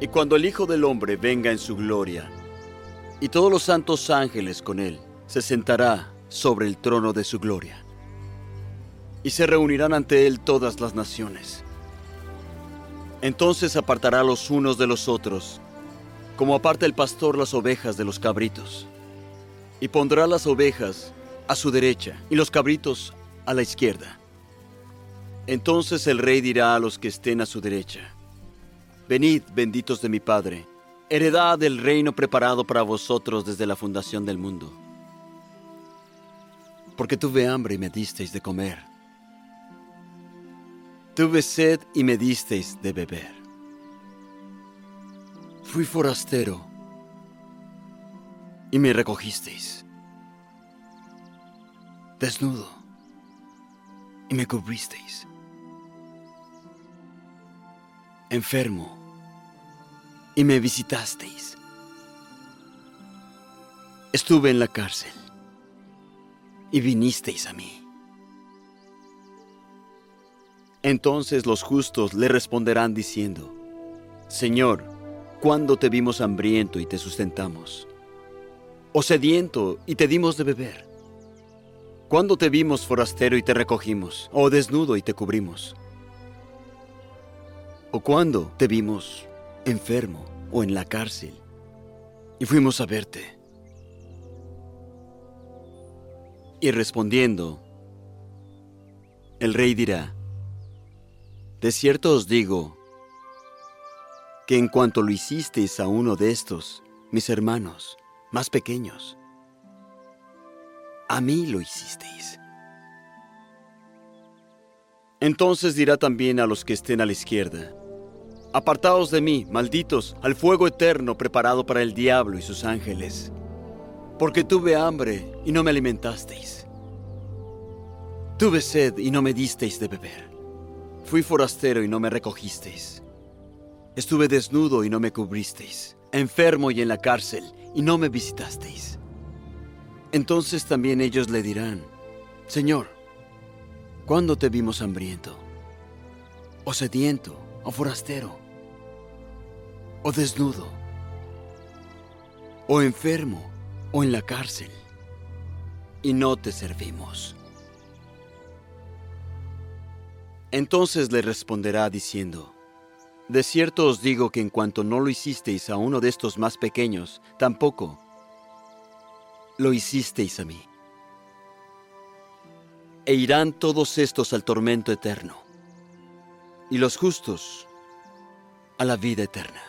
Y cuando el Hijo del Hombre venga en su gloria, y todos los santos ángeles con él, se sentará sobre el trono de su gloria. Y se reunirán ante él todas las naciones. Entonces apartará los unos de los otros, como aparta el pastor las ovejas de los cabritos. Y pondrá las ovejas a su derecha y los cabritos a la izquierda. Entonces el rey dirá a los que estén a su derecha, Venid, benditos de mi Padre, heredad del reino preparado para vosotros desde la fundación del mundo. Porque tuve hambre y me disteis de comer. Tuve sed y me disteis de beber. Fui forastero y me recogisteis. Desnudo y me cubristeis. Enfermo y me visitasteis. Estuve en la cárcel y vinisteis a mí. Entonces los justos le responderán diciendo, Señor, ¿cuándo te vimos hambriento y te sustentamos? ¿O sediento y te dimos de beber? ¿Cuándo te vimos forastero y te recogimos? ¿O desnudo y te cubrimos? ¿O cuándo te vimos enfermo o en la cárcel y fuimos a verte. Y respondiendo, el rey dirá, de cierto os digo que en cuanto lo hicisteis a uno de estos, mis hermanos, más pequeños, a mí lo hicisteis. Entonces dirá también a los que estén a la izquierda, Apartaos de mí, malditos, al fuego eterno preparado para el diablo y sus ángeles. Porque tuve hambre y no me alimentasteis. Tuve sed y no me disteis de beber. Fui forastero y no me recogisteis. Estuve desnudo y no me cubristeis. Enfermo y en la cárcel y no me visitasteis. Entonces también ellos le dirán, Señor, ¿cuándo te vimos hambriento? ¿O sediento? o forastero, o desnudo, o enfermo, o en la cárcel, y no te servimos. Entonces le responderá diciendo, De cierto os digo que en cuanto no lo hicisteis a uno de estos más pequeños, tampoco lo hicisteis a mí. E irán todos estos al tormento eterno y los justos a la vida eterna.